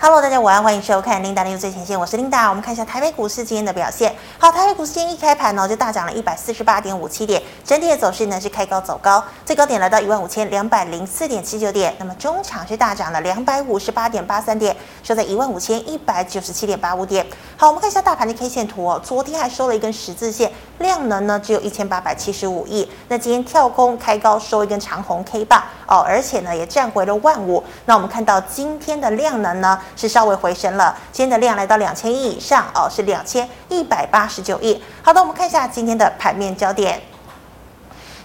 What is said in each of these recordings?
Hello，大家晚安，欢迎收看 Linda 的最前线，我是 Linda。我们看一下台北股市今天的表现。好，台北股市今天一开盘呢，就大涨了一百四十八点五七点，整体的走势呢是开高走高，最高点来到一万五千两百零四点七九点。那么中场是大涨了两百五十八点八三点，收在一万五千一百九十七点八五点。好，我们看一下大盘的 K 线图哦，昨天还收了一根十字线，量能呢只有一千八百七十五亿。那今天跳空开高收一根长红 K 棒哦，而且呢也站回了万五。那我们看到今天的量能呢是稍微回升了，今天的量来到两千亿以上哦，是两千一百八十九亿。好的，我们看一下今天的盘面焦点。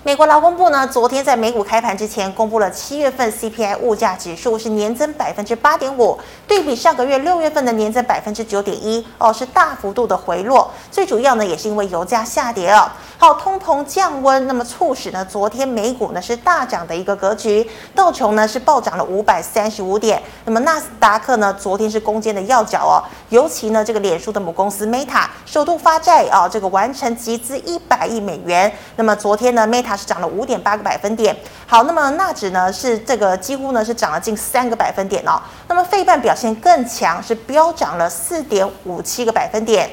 美国劳工部呢，昨天在美股开盘之前公布了七月份 CPI 物价指数是年增百分之八点五，对比上个月六月份的年增百分之九点一哦，是大幅度的回落。最主要呢，也是因为油价下跌哦。好，通膨降温，那么促使呢，昨天美股呢是大涨的一个格局，道琼呢是暴涨了五百三十五点，那么纳斯达克呢昨天是攻坚的要角哦，尤其呢这个脸书的母公司 Meta 首度发债啊，这个完成集资一百亿美元，那么昨天呢 Meta 它是涨了五点八个百分点，好，那么纳指呢是这个几乎呢是涨了近三个百分点哦，那么费半表现更强，是飙涨了四点五七个百分点。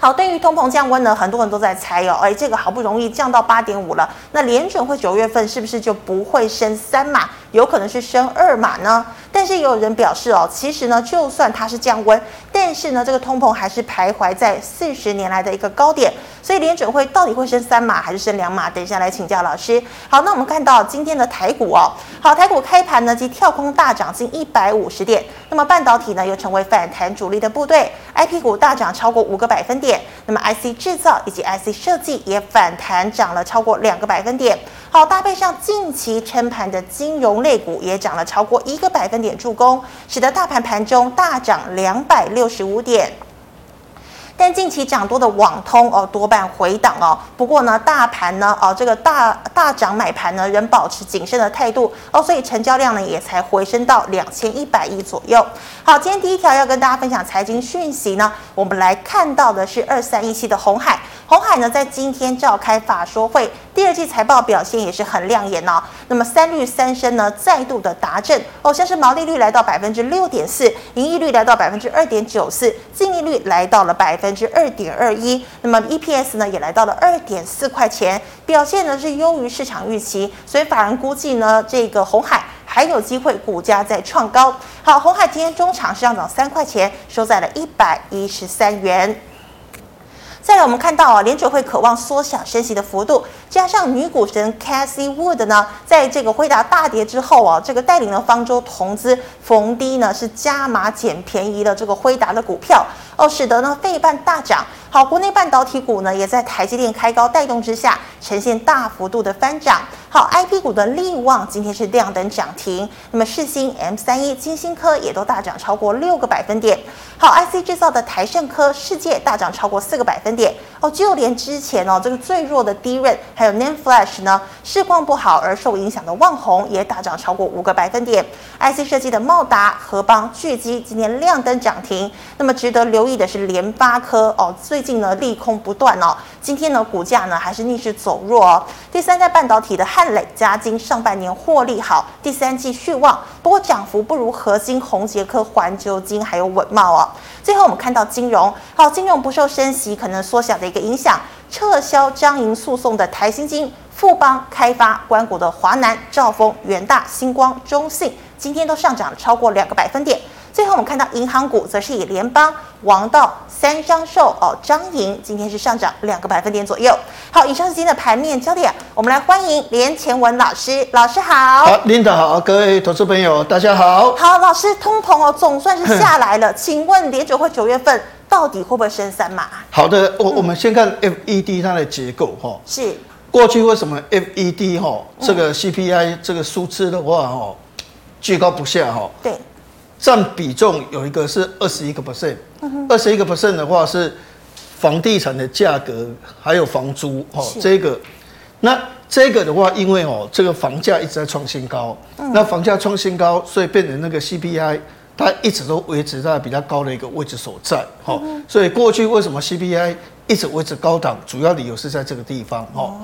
好，对于通膨降温呢，很多人都在猜哦，哎，这个好不容易降到八点五了，那联准会九月份是不是就不会升三码，有可能是升二码呢？但是也有人表示哦，其实呢，就算它是降温，但是呢，这个通膨还是徘徊在四十年来的一个高点，所以联准会到底会升三码还是升两码？等一下来请教老师。好，那我们看到今天的台股哦，好，台股开盘呢即跳空大涨近一百五十点，那么半导体呢又成为反弹主力的部队，IP 股大涨超过五个百分点，那么 IC 制造以及 IC 设计也反弹涨了超过两个百分点。好，搭配上近期撑盘的金融类股也涨了超过一个百分点助攻，使得大盘盘中大涨两百六十五点。但近期涨多的网通哦，多半回档哦。不过呢，大盘呢哦，这个大大涨买盘呢仍保持谨慎的态度哦，所以成交量呢也才回升到两千一百亿左右。好，今天第一条要跟大家分享财经讯息呢，我们来看到的是二三一七的红海。红海呢在今天召开法说会，第二季财报表现也是很亮眼哦。那么三率三升呢再度的达阵哦，像是毛利率来到百分之六点四，盈利率来到百分之二点九四，净利率来到了百分。百分之二点二一，那么 EPS 呢也来到了二点四块钱，表现呢是优于市场预期，所以法人估计呢这个红海还有机会股价再创高。好，红海今天中场是上涨三块钱，收在了一百一十三元。再来，我们看到啊，联准会渴望缩小升息的幅度，加上女股神 Cathie Wood 呢，在这个辉达大跌之后啊，这个带领了方舟投资逢低呢是加码捡便宜的这个辉达的股票哦，使得呢费半大涨。好，国内半导体股呢也在台积电开高带动之下，呈现大幅度的翻涨。好，IP 股的力旺今天是亮灯涨停，那么世芯 M 三一、晶心科也都大涨超过六个百分点。好，IC 制造的台盛科、世界大涨超过四个百分点。哦，就连之前哦这个最弱的 DRAM 还有 NAND Flash 呢，市况不好而受影响的旺宏也大涨超过五个百分点。IC 设计的茂达、合邦、聚基今天亮灯涨停。那么值得留意的是联发科哦，最近呢利空不断哦，今天呢股价呢还是逆势走弱哦。第三代半导体的。汉磊、嘉晶上半年获利好，第三季续旺，不过涨幅不如合晶、宏捷科、环球晶还有稳懋哦。最后我们看到金融，好，金融不受升息可能缩小的一个影响，撤销彰银诉讼的台新金、富邦开发、官股的华南、兆丰、元大、星光、中信，今天都上涨超过两个百分点。最后我们看到银行股，则是以联邦、王道、三商寿哦、张银，今天是上涨两个百分点左右。好，以上是今天的盘面焦点，我们来欢迎连前文老师，老师好。好，Linda 好，各位投资朋友大家好。好，老师，通膨哦总算是下来了，请问联准会九月份到底会不会升三码？好的，我我们先看 FED 它的结构哈。是。过去为什么 FED 哈这个 CPI 这个数字的话哈居高不下哈？对。占比重有一个是二十一个 percent，二十一个 percent 的话是房地产的价格还有房租哦，这个，那这个的话，因为哦这个房价一直在创新高，那房价创新高，所以变成那个 CPI 它一直都维持在比较高的一个位置所在，哈，所以过去为什么 CPI 一直维持高档，主要理由是在这个地方，哦。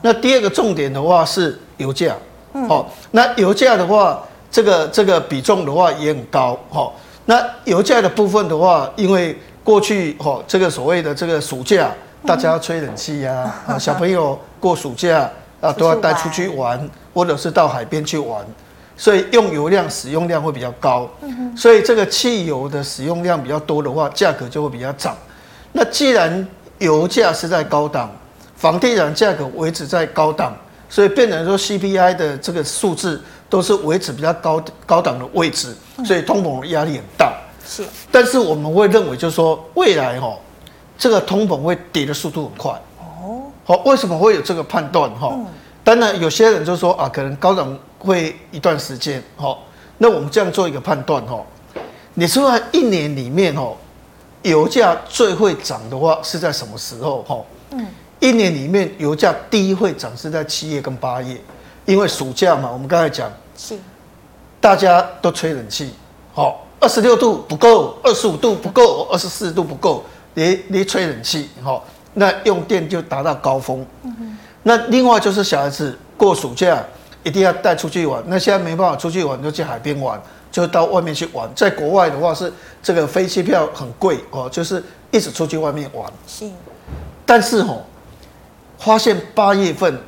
那第二个重点的话是油价，好，那油价的话。这个这个比重的话也很高哈。那油价的部分的话，因为过去哈这个所谓的这个暑假，大家要吹冷气呀，啊小朋友过暑假啊都要带出去玩，或者是到海边去玩，所以用油量使用量会比较高，所以这个汽油的使用量比较多的话，价格就会比较涨。那既然油价是在高档，房地产价格维持在高档，所以变成说 CPI 的这个数字都是维持比较高高档的位置，所以通膨压力很大。是，但是我们会认为就是说未来哈，这个通膨会跌的速度很快。哦，好，为什么会有这个判断哈？当然有些人就说啊，可能高档会一段时间。好，那我们这样做一个判断哈，你说一年里面哈。油价最会涨的话是在什么时候？哈，嗯，一年里面油价第一会涨是在七月跟八月，因为暑假嘛，我们刚才讲是，大家都吹冷气，好，二十六度不够，二十五度不够，二十四度不够，你你吹冷气，好，那用电就达到高峰。嗯，那另外就是小孩子过暑假一定要带出去玩，那现在没办法出去玩，就去海边玩。就到外面去玩，在国外的话是这个飞机票很贵哦，就是一直出去外面玩。是，但是哦，发现八月份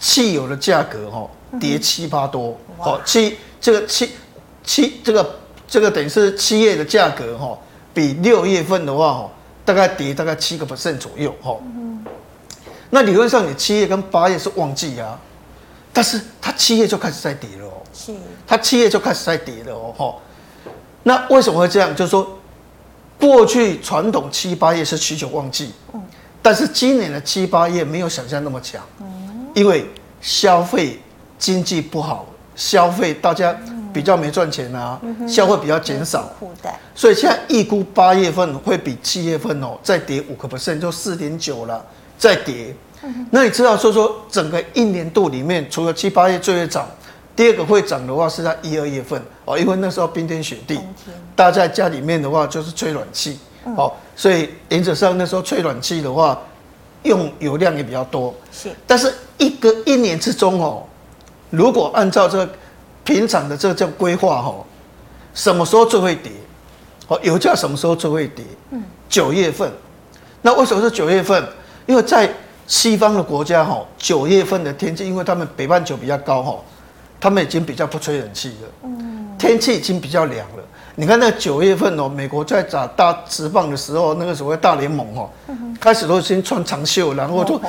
汽油的价格哦跌七八多哦，七这个七七这个这个等于是七月的价格哈，比六月份的话哦大概跌大概七个 percent 左右哈。那理论上你七月跟八月是旺季啊，但是它七月就开始在跌了哦。是，它七月就开始在跌了哦，哈那为什么会这样？就是说，过去传统七八月是需求旺季，嗯，但是今年的七八月没有想象那么强，嗯，因为消费经济不好，消费大家比较没赚钱啊，消费比较减少，所以现在预估八月份会比七月份哦再跌五个 percent，就四点九了，再跌。那你知道说说整个一年度里面，除了七八月最会涨。第二个会涨的话是在一二月份哦，因为那时候冰天雪地，大家在家里面的话就是吹暖气，哦，所以原则上那时候吹暖气的话，用油量也比较多。是，但是一个一年之中哦，如果按照这个平常的这个叫规划哦，什么时候最会跌？哦，油价什么时候最会跌？嗯，九月份。那为什么是九月份？因为在西方的国家哈，九月份的天气，因为他们北半球比较高哈。他们已经比较不吹冷气了，天气已经比较凉了。你看那九月份哦，美国在打大直棒的时候，那个所谓大联盟哦，开始都先穿长袖，然后就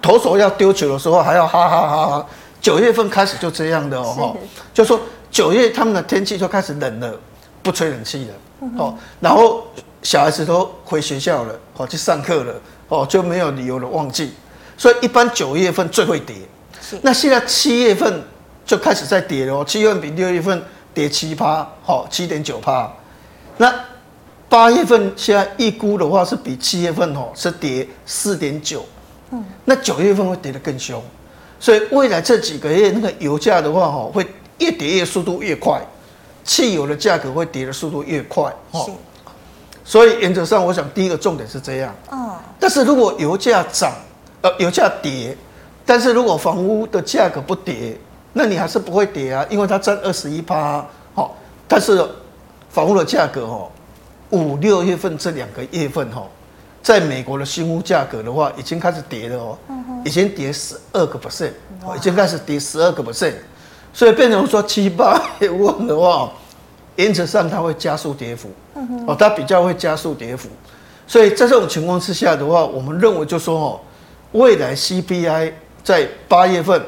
投手要丢球的时候还要哈哈哈哈。九月份开始就这样的哦，就说九月他们的天气就开始冷了，不吹冷气了哦，然后小孩子都回学校了，哦，去上课了，哦，就没有理由的旺季，所以一般九月份最会跌。那现在七月份。就开始在跌了哦，七月份比六月份跌七趴，好，七点九趴。那八月份现在预估的话是比七月份哦是跌四点九，嗯，那九月份会跌得更凶，所以未来这几个月那个油价的话哦会越跌越速度越快，汽油的价格会跌的速度越快，哦，所以原则上我想第一个重点是这样，嗯，但是如果油价涨，呃，油价跌，但是如果房屋的价格不跌。那你还是不会跌啊，因为它占二十一趴，好，但是房屋的价格哦，五六月份这两个月份哦，在美国的新屋价格的话，已经开始跌了哦，已经跌十二个 percent，已经开始跌十二个 percent，所以变成说七八月份的话，原则上它会加速跌幅，哦，它比较会加速跌幅，所以在这种情况之下的话，我们认为就说哦，未来 CPI 在八月份。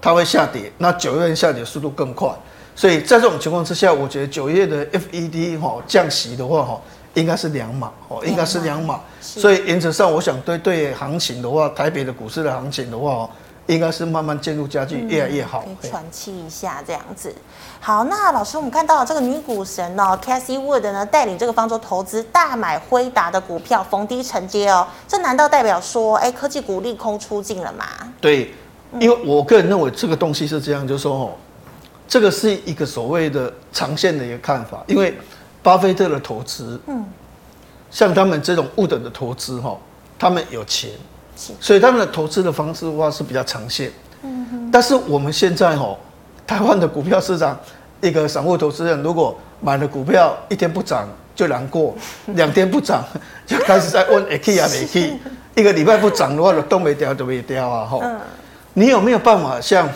它会下跌，那九月份下跌速度更快，所以在这种情况之下，我觉得九月的 FED 哈降息的话哈，应该是两码哦，应该是两码，所以原则上我想对对行情的话，台北的股市的行情的话，应该是慢慢渐入佳境，越来越好。可以喘气一下这样子。好，那老师，我们看到这个女股神哦，Cassie Wood 呢带领这个方舟投资大买辉达的股票逢低承接哦，这难道代表说，哎，科技股利空出尽了吗？对。因为我个人认为这个东西是这样，就是说哦，这个是一个所谓的长线的一个看法。因为巴菲特的投资，嗯，像他们这种 Wood 的投资哈，他们有钱，所以他们的投资的方式的话是比较长线。嗯哼。但是我们现在哈，台湾的股票市场，一个散户投资人如果买了股票一天不涨就难过，两天不涨 就开始在问 A K 啊 A K，一个礼拜不涨的话，都没掉都没掉啊哈。你有没有办法像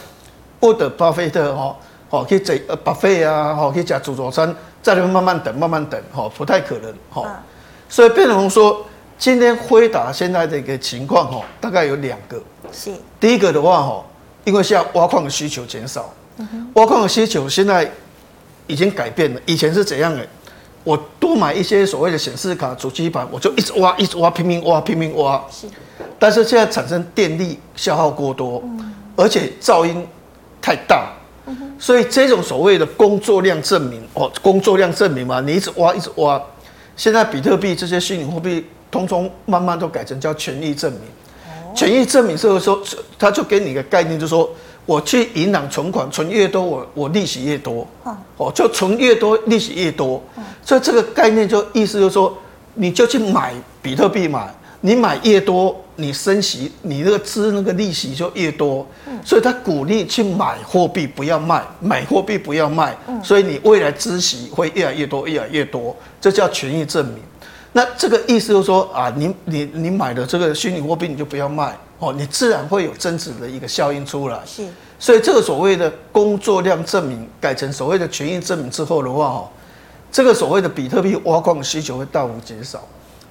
沃德巴菲特哈，哦去整呃巴菲啊，哦去吃自助餐，在那边慢慢等慢慢等哦，不太可能哈。所以变成说，今天辉达现在的一个情况哈，大概有两个。是。第一个的话哈，因为现在挖矿的需求减少，挖矿的需求现在已经改变了。以前是怎样的？我多买一些所谓的显示卡、主机板，我就一直挖，一直挖，拼命挖，拼命挖。是。但是现在产生电力消耗过多，而且噪音太大，所以这种所谓的工作量证明哦，工作量证明嘛，你一直挖，一直挖。现在比特币这些虚拟货币，通通慢慢都改成叫权益证明。权益证明是说，他就给你一个概念，就是说我去银行存款，存越多，我我利息越多。哦，就存越多，利息越多。所以这个概念就意思就是说，你就去买比特币买，你买越多，你升息，你那个支那个利息就越多。所以他鼓励去买货币，不要卖，买货币不要卖。所以你未来支息会越来越多，越来越多。这叫权益证明，那这个意思就是说啊，你你你买的这个虚拟货币你就不要卖哦，你自然会有增值的一个效应出来。是，所以这个所谓的工作量证明改成所谓的权益证明之后的话，哦，这个所谓的比特币挖矿的需求会大幅减少，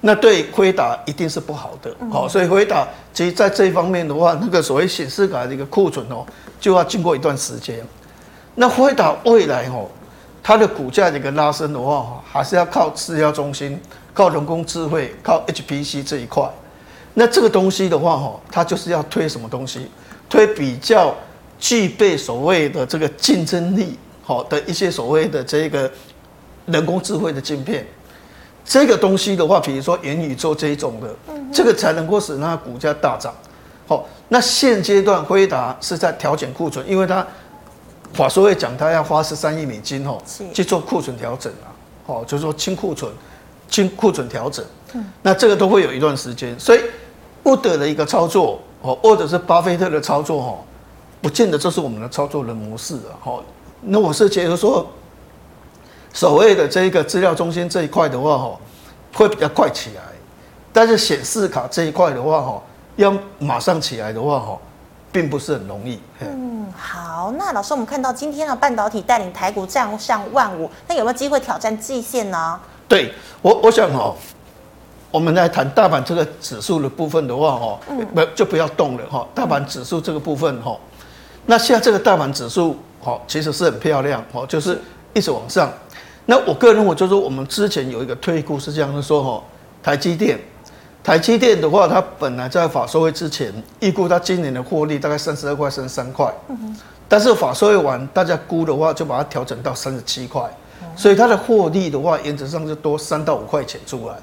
那对辉达一定是不好的。好，所以辉达其实在这一方面的话，那个所谓显示卡的一个库存哦，就要经过一段时间。那辉达未来哦。它的股价的一个拉升的话，还是要靠资料中心、靠人工智慧、靠 HPC 这一块。那这个东西的话，哈，它就是要推什么东西？推比较具备所谓的这个竞争力，好的一些所谓的这个人工智慧的晶片。这个东西的话，比如说元宇宙这一种的，这个才能够使它股价大涨。好，那现阶段辉达是在调减库存，因为它。法说会讲，它要花十三亿美金哦，去做库存调整啊，哦，就是说清库存、清库存调整。嗯，那这个都会有一段时间，所以沃德的一个操作哦，或者是巴菲特的操作哈，不见得这是我们的操作的模式啊。哈，那我是觉得说，所谓的这一个资料中心这一块的话哈，会比较快起来，但是显示卡这一块的话哈，要马上起来的话哈。并不是很容易。嗯，好，那老师，我们看到今天的半导体带领台股站上万五，那有没有机会挑战季线呢？对我，我想哈，我们来谈大盘这个指数的部分的话哈，不就不要动了哈。大盘指数这个部分哈，那现在这个大盘指数哈，其实是很漂亮哈，就是一直往上。那我个人认为就是，我们之前有一个推估是这样的说哈，台积电。台积电的话，它本来在法说会之前预估它今年的获利大概三十二块、三十三块，但是法说会完，大家估的话就把它调整到三十七块，所以它的获利的话，原则上就多三到五块钱出来。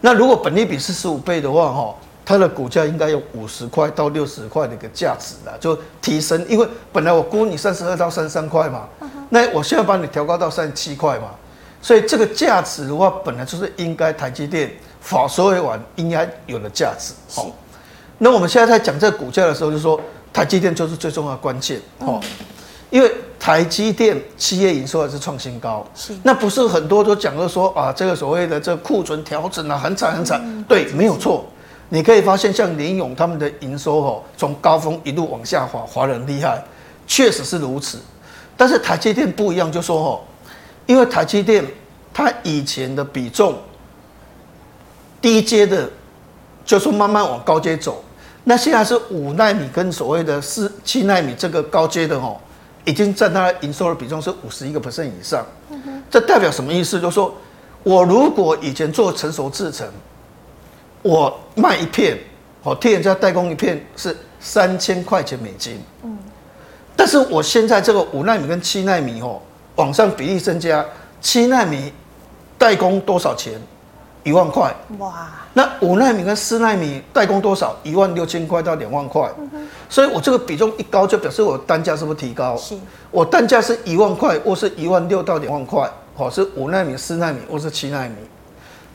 那如果本益比是十五倍的话，哈，它的股价应该有五十块到六十块的一个价值啦，就提升，因为本来我估你三十二到三十三块嘛，那我现在把你调高到三十七块嘛，所以这个价值的话，本来就是应该台积电。法说会完应该有的价值，好。那我们现在在讲这个股价的时候，就说台积电就是最重要的关键，哦，因为台积电企业营收还是创新高，是。那不是很多都讲了说啊，这个所谓的这库存调整啊，很惨很惨，对，没有错。你可以发现，像林勇他们的营收哦，从高峰一路往下滑，滑得很厉害，确实是如此。但是台积电不一样，就说哦，因为台积电它以前的比重。低阶的，就是慢慢往高阶走。那现在是五纳米跟所谓的四七纳米这个高阶的哦，已经占它的营收的比重是五十一个 percent 以上。这代表什么意思？就是说我如果以前做成熟制程，我卖一片，哦，替人家代工一片是三千块钱美金。但是我现在这个五纳米跟七纳米哦，往上比例增加，七纳米代工多少钱？一万块哇！那五纳米跟四纳米代工多少？一万六千块到两万块。所以我这个比重一高，就表示我单价是不是提高？是。我单价是一万块，或是一万六到两万块，或是五纳米、四纳米，或是七纳米。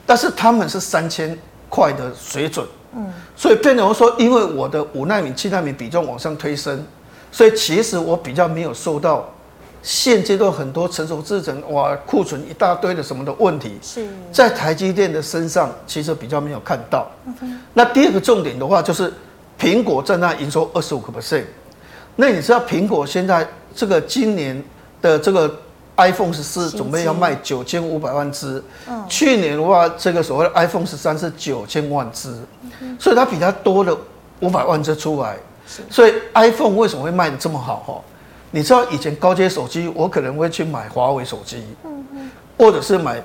但是他们是三千块的水准。嗯。所以变成说，因为我的五纳米、七纳米比重往上推升，所以其实我比较没有受到现阶段很多成熟制程哇库存一大堆的什么的问题，是在台积电的身上其实比较没有看到。那第二个重点的话，就是苹果占那营收二十五个 percent。那你知道苹果现在这个今年的这个 iPhone 十四准备要卖九千五百万只，去年的话这个所谓的 iPhone 十三是九千万只，所以它比它多了五百万只出来。所以 iPhone 为什么会卖的这么好？哈，你知道以前高阶手机，我可能会去买华为手机，嗯或者是买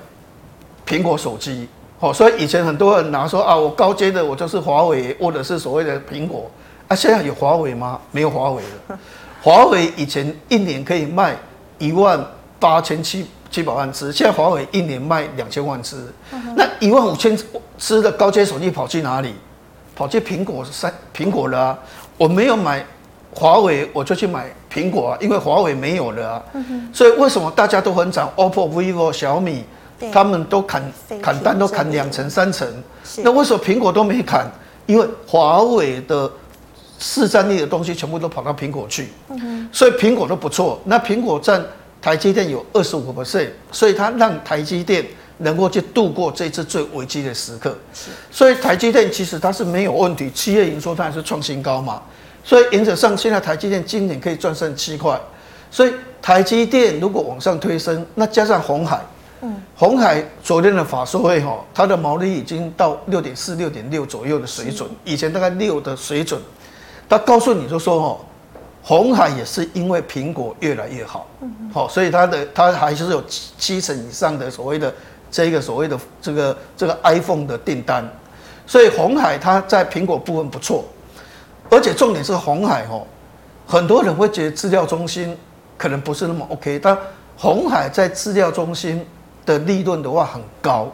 苹果手机。好，所以以前很多人拿说啊，我高阶的我就是华为，或者是所谓的苹果。啊，现在有华为吗？没有华为了。华为以前一年可以卖一万八千七七百万只，现在华为一年卖两千万只。那一万五千只的高阶手机跑去哪里？跑去苹果三苹果了啊！我没有买华为，我就去买苹果啊，因为华为没有了啊。所以为什么大家都很涨？OPPO、vivo、小米，他们都砍砍单，都砍两成三成。那为什么苹果都没砍？因为华为的市占率的东西全部都跑到苹果去，所以苹果都不错。那苹果占台积电有二十五个 percent，所以它让台积电。能够去度过这次最危机的时刻，所以台积电其实它是没有问题，企业营收它还是创新高嘛，所以原则上现在台积电今年可以赚上七块，所以台积电如果往上推升，那加上红海，嗯，红海昨天的法说会哈，它的毛利已经到六点四、六点六左右的水准，以前大概六的水准，他告诉你就说哦，红海也是因为苹果越来越好，好，所以它的它还是有七七成以上的所谓的。这个所谓的这个这个 iPhone 的订单，所以红海它在苹果部分不错，而且重点是红海哦，很多人会觉得资料中心可能不是那么 OK，但红海在资料中心的利润的话很高，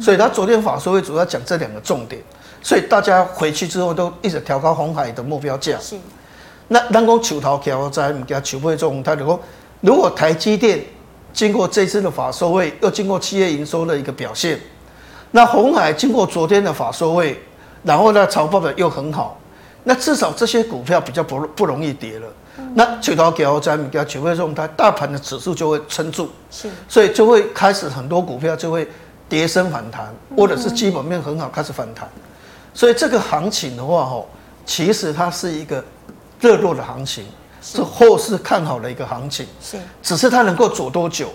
所以他昨天法说会主要讲这两个重点，所以大家回去之后都一直调高红海的目标价。是，那当讲求头桥在唔叫求不中，他如果如果台积电。经过这次的法说会，又经过企业营收的一个表现，那红海经过昨天的法说会，然后呢，财报的又很好，那至少这些股票比较不不容易跌了。嗯、那九条给在米家九会中，它大盘的指数就会撑住，是，所以就会开始很多股票就会跌升反弹，或者是基本面很好开始反弹。所以这个行情的话，吼，其实它是一个热络的行情。是后市看好的一个行情，是，只是它能够走多久？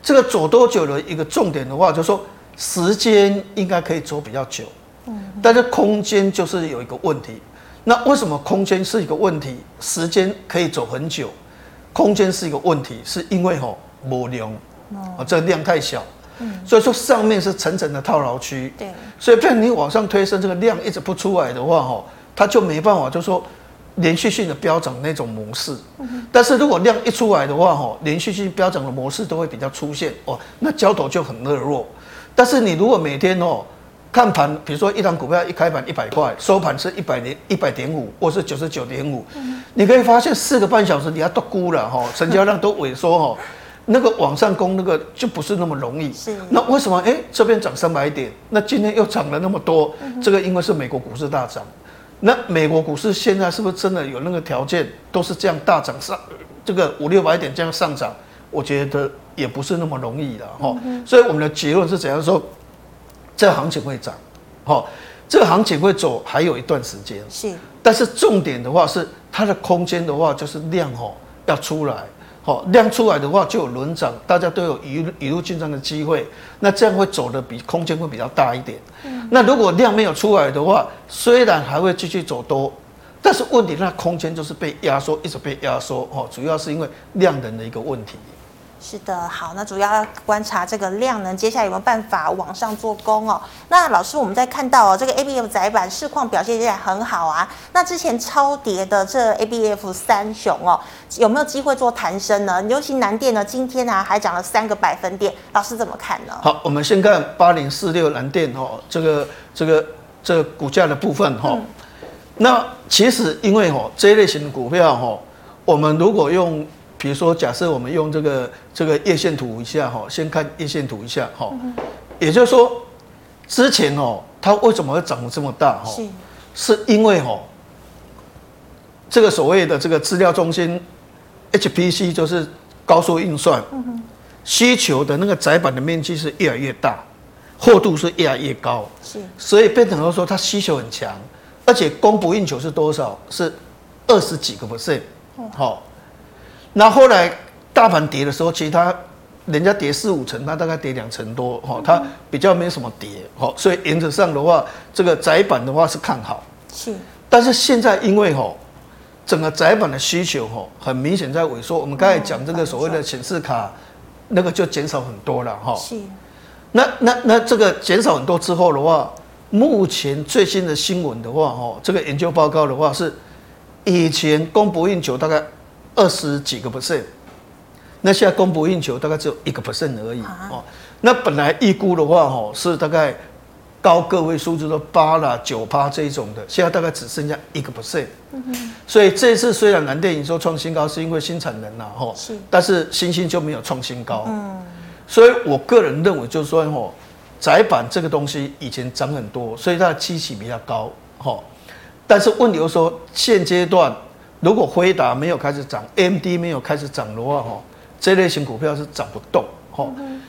这个走多久的一个重点的话，就是说时间应该可以走比较久，嗯，但是空间就是有一个问题。那为什么空间是一个问题？时间可以走很久，空间是一个问题，是因为吼无量，哦，这个量太小，嗯，所以说上面是层层的套牢区，对，所以变你往上推升，这个量一直不出来的话，吼，它就没办法，就是说。连续性的飙涨那种模式，但是如果量一出来的话，哈，连续性飙涨的模式都会比较出现哦，那交投就很热络。但是你如果每天哦看盘，比如说一档股票一开盘一百块，收盘是一百零一百点五，或是九十九点五，你可以发现四个半小时你要都估了哈，成交量都萎缩哈，那个往上攻那个就不是那么容易。是。那为什么哎这边涨三百点，那今天又涨了那么多？这个因为是美国股市大涨。那美国股市现在是不是真的有那个条件，都是这样大涨上，这个五六百点这样上涨？我觉得也不是那么容易的哈。所以我们的结论是怎样说？这个行情会涨，哦，这个行情会走还有一段时间。是，但是重点的话是它的空间的话就是量哦要出来。好，量出来的话就有轮涨，大家都有一一路进账的机会，那这样会走的比空间会比较大一点。嗯，那如果量没有出来的话，虽然还会继续走多，但是问题那空间就是被压缩，一直被压缩。哦，主要是因为量能的一个问题。是的，好，那主要要观察这个量能，接下来有没有办法往上做攻哦？那老师，我们在看到哦，这个 ABF 窄板市况表现依然很好啊。那之前超跌的这 ABF 三雄哦，有没有机会做弹升呢？尤其南电呢，今天呢还涨了三个百分点，老师怎么看呢？好，我们先看八零四六南电哦，这个这个这个股价的部分哈。嗯、那其实因为哦这一类型的股票哈，我们如果用比如说，假设我们用这个这个叶线图一下哈，先看叶线图一下哈，也就是说，之前哦，它为什么会涨得这么大哈？是，是因为哈，这个所谓的这个资料中心 HPC 就是高速运算，需求的那个载板的面积是越来越大，厚度是越来越高，是，所以变成说它需求很强，而且供不应求是多少？是二十几个 percent，好，那后来大盘跌的时候，其实它人家跌四五成，它大概跌两成多，哈，它比较没什么跌，好，所以原则上的话，这个窄板的话是看好，是，但是现在因为哈。整个窄板的需求哈，很明显在萎缩。我们刚才讲这个所谓的显示卡，那个就减少很多了哈。是。那那那这个减少很多之后的话，目前最新的新闻的话哈，这个研究报告的话是，以前供不应求大概二十几个 percent，那现在供不应求大概只有一个 percent 而已哦。那本来预估的话哈是大概。高个位数，就是八啦、九趴这一种的，现在大概只剩下一个 percent。所以这次虽然南电营收创新高，是因为新产能呐，吼。是。但是新兴就没有创新高。嗯。所以我个人认为，就是说，吼，窄板这个东西以前涨很多，所以它的基期比较高，吼。但是问题就是说，现阶段如果辉达没有开始涨，AMD 没有开始涨的话，哈，这类型股票是涨不动。哈，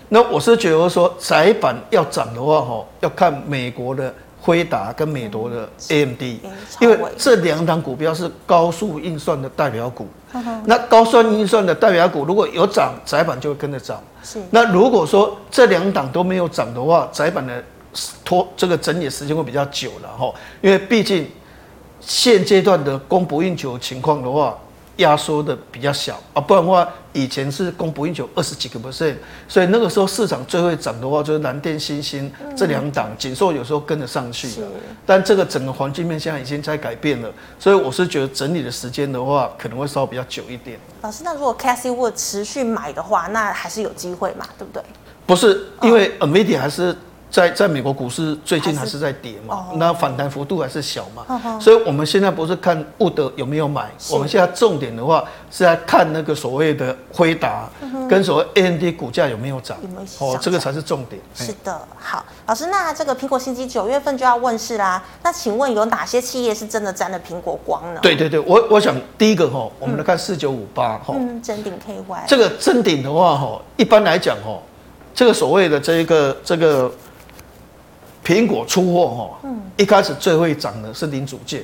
那我是觉得说，窄板要涨的话，哈，要看美国的辉达跟美国的 AMD，因为这两档股票是高速运算的代表股。那高算运算的代表股如果有涨，窄板就会跟着涨。是。那如果说这两档都没有涨的话，窄板的拖这个整理时间会比较久了，哈，因为毕竟现阶段的供不应求情况的话。压缩的比较小啊，不然的话，以前是供不应求二十几个 percent，所以那个时候市场最会涨的话，就是蓝电、新星这两档，景硕有时候跟得上去，但这个整个环境面现在已经在改变了，所以我是觉得整理的时间的话，可能会稍微比较久一点。老师，那如果 Cassie Wood 持续买的话，那还是有机会嘛，对不对？不是，因为 NVIDIA 还是。在在美国股市最近还是在跌嘛，那反弹幅度还是小嘛，所以我们现在不是看沃德有没有买，我们现在重点的话是在看那个所谓的辉达跟所谓 A N D 股价有没有涨，哦，这个才是重点。是的，好，老师，那这个苹果新机九月份就要问世啦，那请问有哪些企业是真的沾了苹果光呢？对对对，我我想第一个哈，我们来看四九五八哈，嗯，真顶 KY，这个真顶的话哈，一般来讲哈，这个所谓的这一个这个。苹果出货哈，一开始最会涨的是零组件。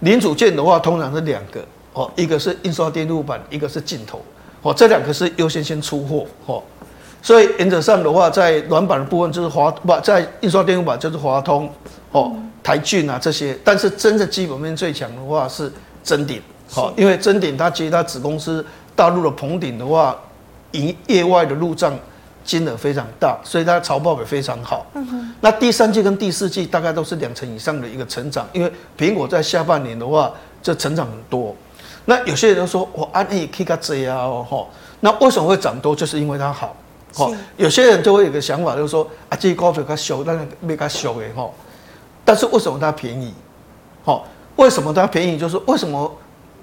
零组件的话，通常是两个哦，一个是印刷电路板，一个是镜头。哦，这两个是优先先出货哦。所以原则上的话，在软板的部分就是华不在印刷电路板就是华通哦、台俊啊这些。但是真的基本面最强的话是臻鼎。好，因为臻鼎它其实它子公司大陆的鹏鼎的话，营业外的入账。金额非常大，所以它的财报也非常好。嗯哼。那第三季跟第四季大概都是两成以上的一个成长，因为苹果在下半年的话就成长很多。那有些人都说我安利 K 个 Z 啊，哦那为什么会涨多？就是因为它好。哦。有些人就会有个想法，就是说啊，这高票它小，但是没它小诶哈。但是为什么它便宜？好，为什么它便宜？就是为什么？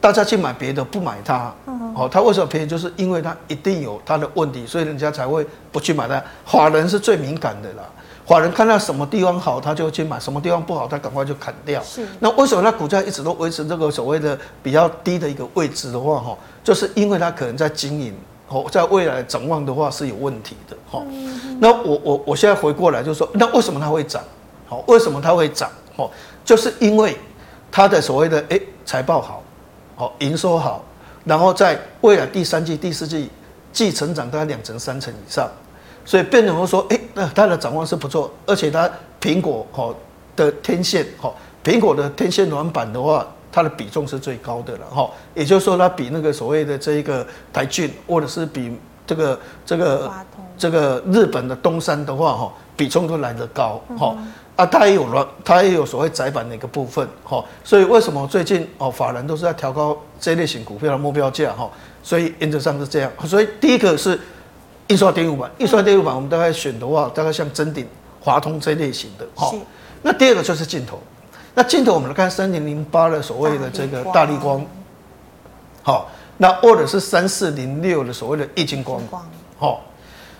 大家去买别的不买它，哦，它为什么便宜？就是因为它一定有它的问题，所以人家才会不去买它。法人是最敏感的啦，法人看到什么地方好，他就去买；什么地方不好，他赶快就砍掉。是。那为什么它股价一直都维持这个所谓的比较低的一个位置的话，哈，就是因为它可能在经营，哦，在未来展望的话是有问题的，哈。那我我我现在回过来就是说，那为什么它会涨？好，为什么它会涨？哦，就是因为它的所谓的诶财报好。好，营收好，然后在未来第三季、第四季季成长大概两成、三成以上，所以变成说，哎，那它的展望是不错，而且它苹果哈的天线哈，苹果的天线软板的话，它的比重是最高的了哈，也就是说它比那个所谓的这一个台俊，或者是比这个这个这个日本的东山的话哈，比重都来得高哈。啊，它也有了，它也有所谓窄板的一个部分，哈，所以为什么最近哦，法人都是在调高这类型股票的目标价，哈，所以原则上是这样，所以第一个是印刷电路板，印刷电路板我们大概选的话，大概像臻鼎、华通这类型的，哈，那第二个就是镜头，那镜头我们来看三零零八的所谓的这个大力光，好，那或者是三四零六的所谓的液晶光，好，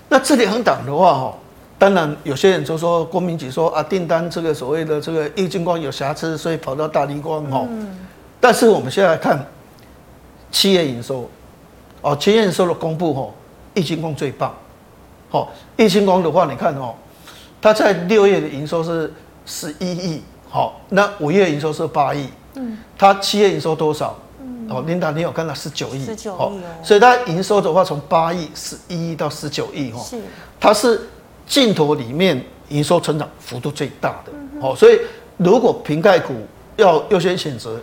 那这两档的话，哈。当然，有些人就说郭明錤说啊，订单这个所谓的这个易晶光有瑕疵，所以跑到大立光哦。但是我们现在看七月营收，哦，七月营收的公布哦，易晶光最棒。好，易晶光的话，你看哦，它在六月的营收是十一亿，好，那五月营收是八亿，嗯，它七月营收多少？嗯，哦，琳达，你有看到十九亿？十九亿哦，所以它营收的话，从八亿、十一亿到十九亿哦，是，它是镜头里面营收成长幅度最大的，哦，所以如果瓶盖股要优先选择，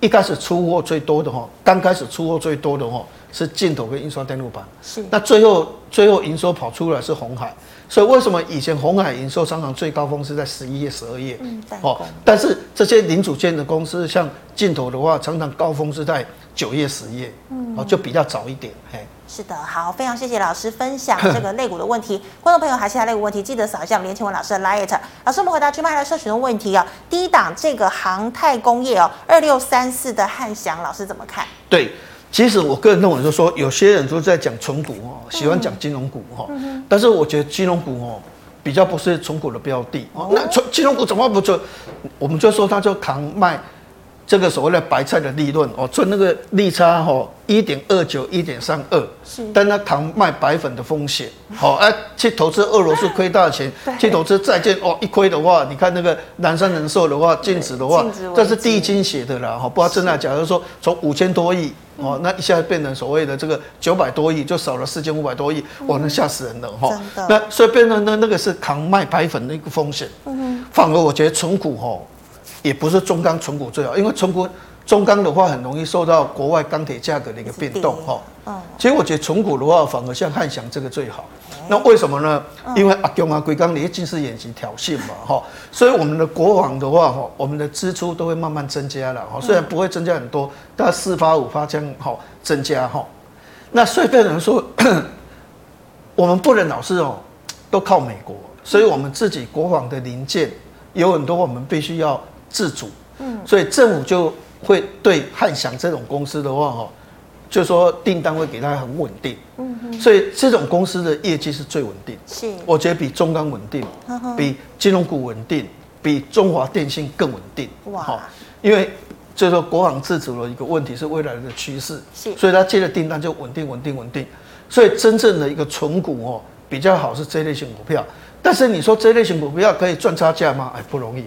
一开始出货最多的哈，刚开始出货最多的哈。是镜头跟印刷电路板，是那最后最后营收跑出来是红海，所以为什么以前红海营收常常最高峰是在十一月、十二月？嗯，哦，但是这些零组件的公司，像镜头的话，常常高峰是在九月、十月，嗯，哦，就比较早一点，嘿。是的，好，非常谢谢老师分享这个肋骨的问题。观众朋友还是其他肋骨问题，记得扫一下我们连前文老师的 Light。老师，我们回答去麦来社群的问题哦。第一档这个航太工业哦，二六三四的汉翔，老师怎么看？对。其实我个人认为，就是说有些人都在讲纯股哦，喜欢讲金融股哈，但是我觉得金融股哦，比较不是存股的标的哦。那纯金融股怎么不存？我们就说它就扛卖。这个所谓的白菜的利润哦，赚那个利差哈，一点二九、一点三二，是，但他扛卖白粉的风险，好，哎，去投资俄罗斯亏大钱，去投资债券哦，一亏的话，你看那个南山人寿的话，净值的话，这是地金写的啦，哈，不知道真的假如，说从五千多亿哦，那一下变成所谓的这个九百多亿，就少了四千五百多亿，哇，那吓死人了哈，那所以变成那那个是扛卖白粉的一个风险，嗯，反而我觉得存股哈。也不是中钢存股最好，因为存股中钢的话很容易受到国外钢铁价格的一个变动哈。嗯。其实我觉得存股的话，反而像汉翔这个最好。那为什么呢？因为阿公啊、龟刚你近视眼睛挑衅嘛哈，所以我们的国防的话哈，我们的支出都会慢慢增加了哈。虽然不会增加很多，但四发五发这样哈增加哈。那所以变成说，我们不能老是哦都靠美国，所以我们自己国防的零件有很多，我们必须要。自主，嗯，所以政府就会对汉翔这种公司的话，哈，就说订单会给他很稳定，嗯哼，所以这种公司的业绩是最稳定，是，我觉得比中钢稳定，比金融股稳定，比中华电信更稳定，哇，因为就是说国防自主的一个问题是未来的趋势，是，所以他接的订单就稳定、稳定、稳定，所以真正的一个存股哦比较好是这类型股票，但是你说这类型股票可以赚差价吗？哎，不容易。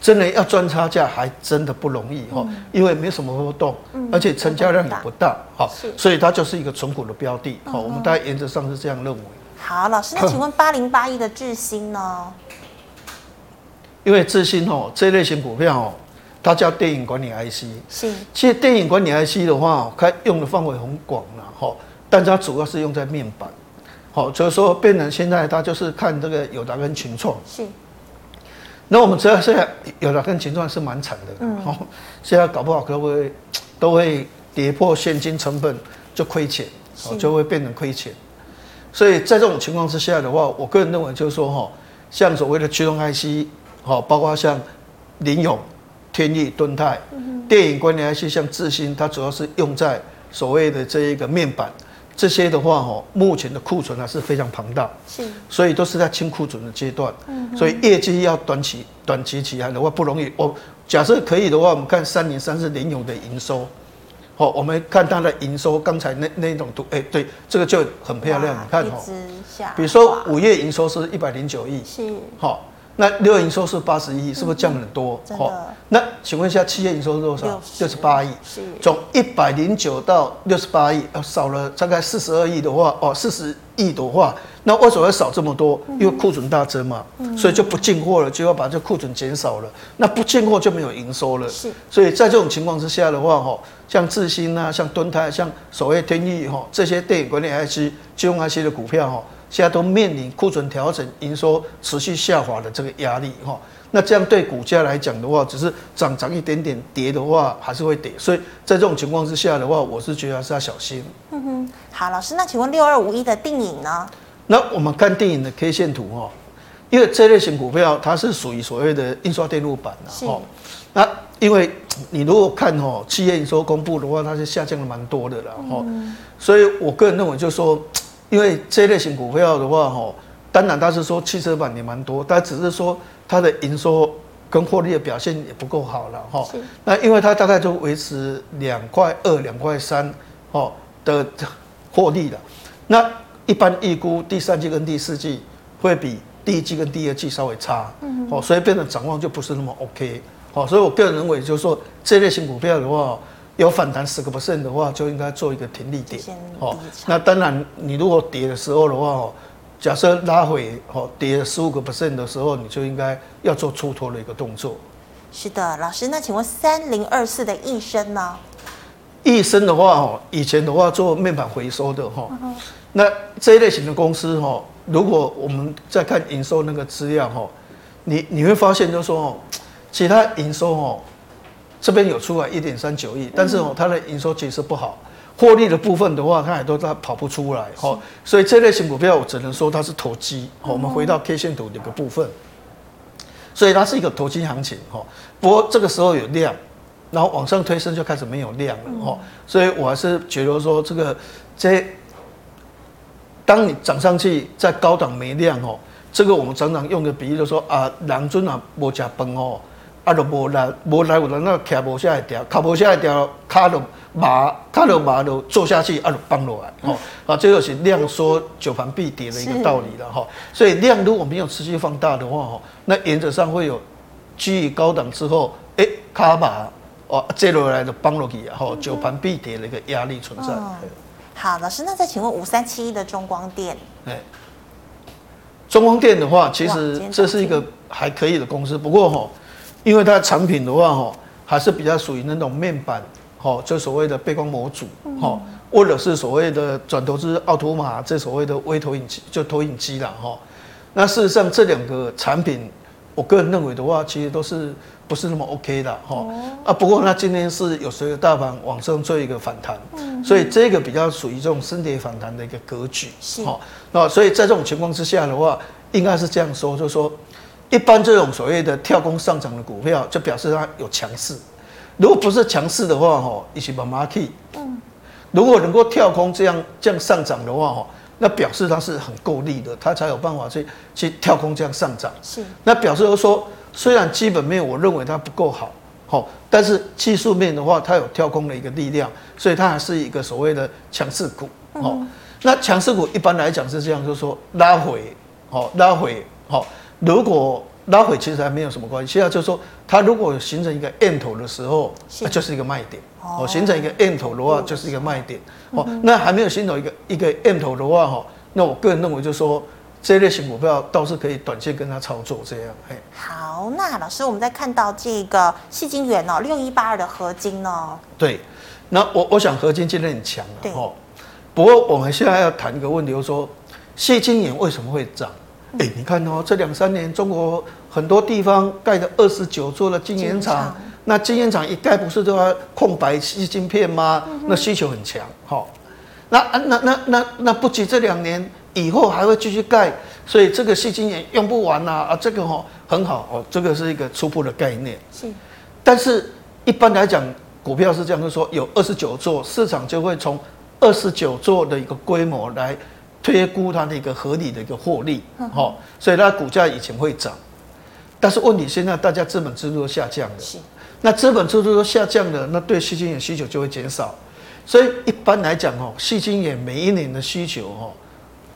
真的要赚差价还真的不容易哈，因为没什么波动，而且成交量也不大哈，所以它就是一个存股的标的。好，我们大概原则上是这样认为。好，老师，那请问八零八一的智新呢？因为智新哦，这类型股票哦，它叫电影管理 IC。是。其实电影管理 IC 的话，它用的范围很广了哈，但它主要是用在面板。好，所以说变成现在它就是看这个友达跟群创。是。那我们知道现在有的跟情况是蛮惨的，嗯，现在搞不好可不会都会跌破现金成本就亏钱，哦，就会变成亏钱。所以在这种情况之下的话，我个人认为就是说哈，像所谓的驱动 IC，哈，包括像林勇、天翼、敦泰，电影关联 IC 像智新，它主要是用在所谓的这一个面板。这些的话，哈，目前的库存还是非常庞大，是，所以都是在清库存的阶段，嗯，所以业绩要短期短期起来的话不容易。我假设可以的话，我们看三零三四联咏的营收，好，我们看它的营收，刚才那那种图，哎，对，这个就很漂亮，你看哈，比如说五月营收是一百零九亿，是，好。那六月营收是八十亿，是不是降很多？好，那请问一下，七月营收是多少？六十八亿。是。从一百零九到六十八亿，呃，少了大概四十二亿的话，哦，四十亿的话，那为什么会少这么多？因为库存大增嘛，所以就不进货了，就要把这库存减少了。那不进货就没有营收了。是。所以在这种情况之下的话，哈，像智新啊，像敦泰，像所谓天翼哈，这些电影管理 IC、金融 IC 的股票哈。现在都面临库存调整、营收持续下滑的这个压力哈，那这样对股价来讲的话，只是涨涨一点点，跌的话还是会跌，所以在这种情况之下的话，我是觉得还是要小心。嗯哼，好，老师，那请问六二五一的电影呢？那我们看电影的 K 线图哈，因为这类型股票它是属于所谓的印刷电路板的哈，那因为你如果看哈，企业营收公布的话，它是下降了蛮多的了哈，所以我个人认为就是说。因为这类型股票的话，哈，当然它是说汽车板也蛮多，但只是说它的营收跟获利的表现也不够好了，哈。那因为它大概就维持两块二、两块三，哦的获利了。那一般预估第三季跟第四季会比第一季跟第二季稍微差，嗯，哦，所以变得展望就不是那么 OK，好，所以我个人认为就是说这类型股票的话，有反弹十个 percent 的话，就应该做一个停利点，哦，那当然你如果跌的时候的话，哦，假设拉回哦跌十五个 percent 的时候，你就应该要做出脱的一个动作。是的，老师，那请问三零二四的益生呢？益生的话，哦，以前的话做面板回收的哈，那这一类型的公司哈，如果我们在看营收那个资料哈，你你会发现就是说哦，其他营收哦，这边有出来一点三九亿，但是哦，它的营收其实不好，获利的部分的话，它也都它跑不出来哈，所以这类型股票我只能说它是投机。我们回到 K 线图的一个部分，所以它是一个投机行情哈。不过这个时候有量。然后往上推升就开始没有量了哦，所以我还是觉得说这个这，当你涨上去在高档没量哦，这个我们常常用的比喻就说啊，郎尊啊莫加崩哦，啊就无来无来有人那卡无下来掉，卡无下来掉，卡就麻卡就麻就坐下去啊就崩落来哦，啊这个是量缩久盘必跌的一个道理了哈，所以量如果没有持续放大的话哦，那原则上会有居于高档之后，哎卡麻。哦，接落来的帮落去，然后久盘必跌的一个压力存在。嗯、好，老师，那再请问五三七一的中光电？哎，中光电的话，其实这是一个还可以的公司，不过哈，因为它的产品的话哈，还是比较属于那种面板，哈，就所谓的背光模组，哈、嗯，或者是所谓的转投资奥图玛这所谓的微投影机，就投影机了哈。那事实上这两个产品，我个人认为的话，其实都是。不是那么 OK 的哈啊，不过那今天是有随着大盘往上做一个反弹，所以这个比较属于这种升跌反弹的一个格局，是哈。那所以在这种情况之下的话，应该是这样说，就是说，一般这种所谓的跳空上涨的股票，就表示它有强势。如果不是强势的话，哈，一起把 market，嗯，如果能够跳空这样这样上涨的话，哈，那表示它是很够力的，它才有办法去去跳空这样上涨。是，那表示说。虽然基本面我认为它不够好，好，但是技术面的话，它有跳空的一个力量，所以它还是一个所谓的强势股，好。那强势股一般来讲是这样，就是说拉回，好，拉回，好。如果拉回其实还没有什么关系，现在就是说它如果形成一个 M 头的时候，那就是一个卖点，哦，形成一个 M 头的话就是一个卖点，哦，那还没有形成一个一个 M 头的话，哈，那我个人认为就是说。这类型股票倒是可以短线跟它操作这样，哎。好，那老师，我们再看到这个细晶圆哦，六一八二的合金哦。对，那我我想合金今天很强了哦。不过我们现在要谈一个问题，就是说细晶圆为什么会涨？哎、嗯，你看哦，这两三年中国很多地方盖的二十九座的晶圆厂，那晶圆厂一盖不是都要空白矽晶片吗？嗯、那需求很强，哈。那那那那那，那不止这两年。以后还会继续盖，所以这个细晶也用不完呐啊，这个哦很好哦，这个是一个初步的概念。是，但是一般来讲，股票是这样，就是说有二十九座，市场就会从二十九座的一个规模来推估它的一个合理的一个获利，好，所以它股价以前会涨，但是问题现在大家资本支出都下降了，是，那资本支出都下降了，那对细晶圆需求就会减少，所以一般来讲哦，细晶圆每一年的需求哦。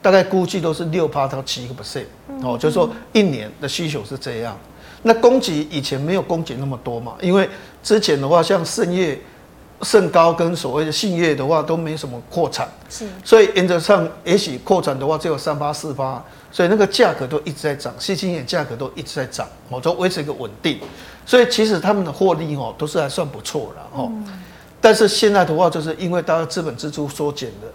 大概估计都是六趴到七个 percent，哦，就是说一年的需求是这样。那供给以前没有供给那么多嘛，因为之前的话，像盛业、胜高跟所谓的信业的话都没什么扩产，是，所以原则上也许扩产的话只有三八四八，所以那个价格都一直在涨，矽晶圆价格都一直在涨，哦，都维持一个稳定。所以其实他们的获利哦都是还算不错的哦。但是现在的话，就是因为大家资本支出缩减了。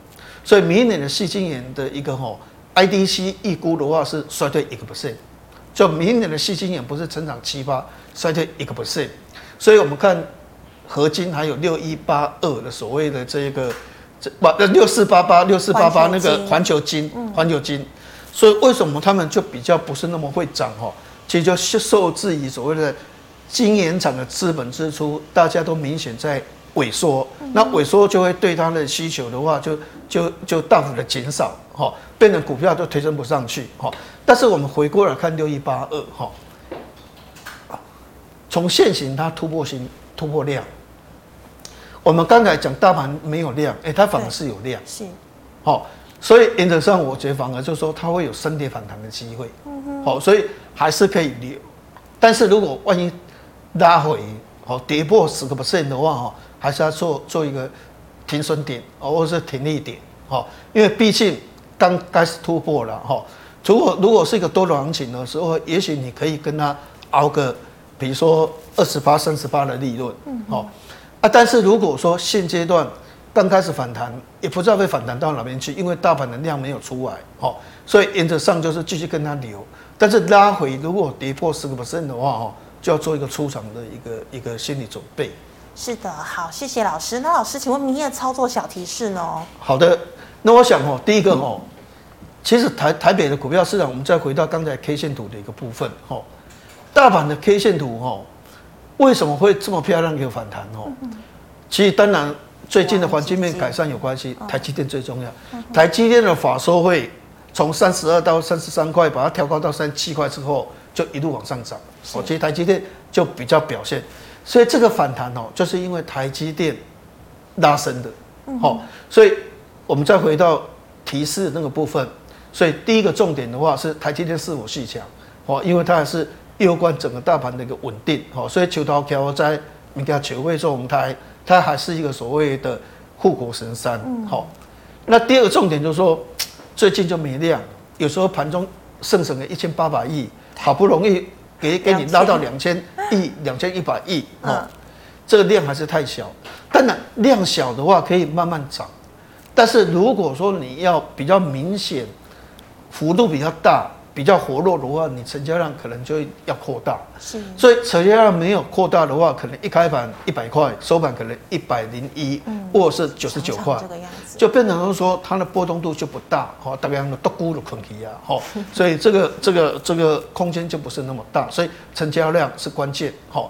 所以明年的矽晶圆的一个吼，IDC 预估的话是衰退一个 percent，就明年的矽晶圆不是成长七八，衰退一个 percent。所以我们看合金还有六一八二的所谓的这一个这不六四八八六四八八那个环球金环球金，所以为什么他们就比较不是那么会涨哈？其实就受制于所谓的晶圆厂的资本支出，大家都明显在。萎缩，那萎缩就会对它的需求的话就，就就就大幅的减少，哈，变成股票都推升不上去，哈。但是我们回过来看六一八二，哈，从现行它突破性突破量，我们刚才讲大盘没有量，哎、欸，它反而是有量，是，好，所以原则上我觉得反而就是说它会有升跌反弹的机会，嗯哼，好，所以还是可以留，但是如果万一拉回，好跌破十个 percent 的话，哈，还是要做做一个停损点，哦或者是停利点，哈，因为毕竟刚开始突破了，哈，如果如果是一个多头行情的时候，也许你可以跟它熬个，比如说二十八、三十八的利润，嗯，好，啊，但是如果说现阶段。刚开始反弹，也不知道会反弹到哪边去，因为大盘的量没有出来，哦，所以原则上就是继续跟它留，但是拉回如果跌破十个 percent 的话，哦，就要做一个出场的一个一个心理准备。是的，好，谢谢老师。那老师，请问明天的操作小提示呢？好的，那我想哦，第一个哦，其实台台北的股票市场，我们再回到刚才 K 线图的一个部分，哦，大盘的 K 线图，哦，为什么会这么漂亮有反弹？哦，其实当然。最近的环境面改善有关系，台积电最重要。台积电的法收会从三十二到三十三块，把它调高到三十七块之后，就一路往上涨。哦，其实台积电就比较表现，所以这个反弹哦，就是因为台积电拉升的。好，所以我们再回到提示那个部分，所以第一个重点的话是台积电是否续强。哦，因为它还是攸关整个大盘的一个稳定。好，所以求桃桥在你看求汇中台。它还是一个所谓的护国神山，好。那第二个重点就是说，最近就没量，有时候盘中剩什么一千八百亿，好不容易给给你拉到两千亿、两千一百亿，哦，这个量还是太小。当然量小的话可以慢慢涨，但是如果说你要比较明显，幅度比较大。比较活络的话，你成交量可能就要扩大。是，所以成交量没有扩大的话，可能一开盘一百块，收盘可能一百零一，或者是九十九块，就变成说它的波动度就不大。好，大概都估了空气啊，好，所以这个这个这个空间就不是那么大，所以成交量是关键。好，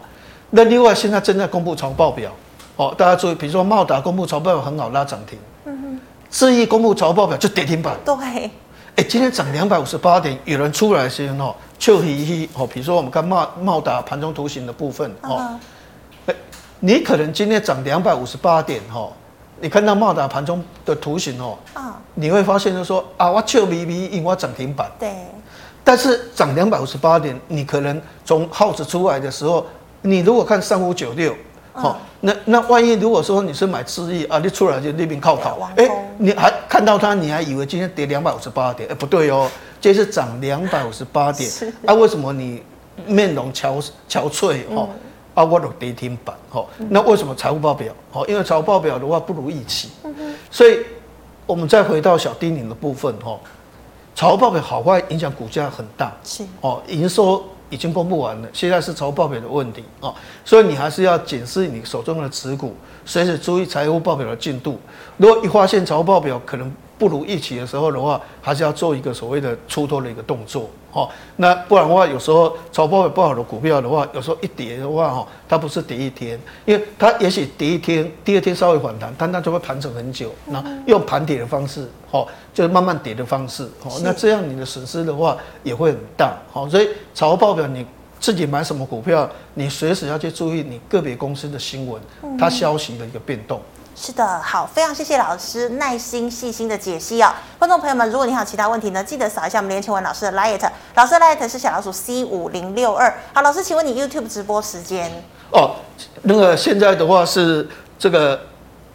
那另外现在正在公布财报表，哦，大家注意，比如说茂达公布财报表很好拉涨停，嗯哼，智毅公布财报表就跌停板，对。哎，今天涨两百五十八点，有人出来的时候哦，就一哦，比如说我们看茂茂达盘中图形的部分哦，哎，你可能今天涨两百五十八点哈，你看到茂达盘中的图形哦，你会发现就说啊，我就微微因为我涨停板，对，但是涨两百五十八点，你可能从号子出来的时候，你如果看三五九六。好，那那万一如果说你是买智毅啊，你出来就那边靠靠，哎、欸，你还看到它，你还以为今天跌两百五十八点，哎、欸，不对哦，这是涨两百五十八点，啊，为什么你面容憔憔悴哦？啊，我都跌停板，哦，那为什么财务报表？哦，因为财务报表的话不如预期，所以我们再回到小叮咛的部分，哦，财务报表好坏影响股价很大，是哦，营收。已经公布完了，现在是财务报表的问题啊，所以你还是要检视你手中的持股，随时注意财务报表的进度。如果一发现财务报表可能不如预期的时候的话，还是要做一个所谓的出脱的一个动作。哦，那不然的话，有时候炒报不好的股票的话，有时候一跌的话，哈，它不是跌一天，因为它也许跌一天，第二天稍微反弹，但它就会盘整很久，那用盘跌的方式，哈，就是慢慢跌的方式，哦，那这样你的损失的话也会很大，好，所以炒报表你自己买什么股票，你随时要去注意你个别公司的新闻，它消息的一个变动。是的，好，非常谢谢老师耐心细心的解析哦。观众朋友们，如果你有其他问题呢，记得扫一下我们连前文老师的 Light，老师的 Light 是小老鼠 C 五零六二。好，老师，请问你 YouTube 直播时间？哦，那个现在的话是这个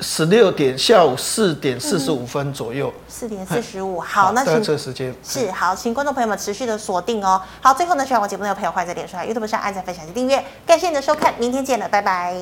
十六点下午四点四十五分左右。四点四十五，好，那请这个时间是好，请观众朋友们持续的锁定哦。好，最后呢，喜欢我节目的朋友，欢迎在脸书、YouTube 上按赞、分享及订阅。感谢你的收看，明天见了，拜拜。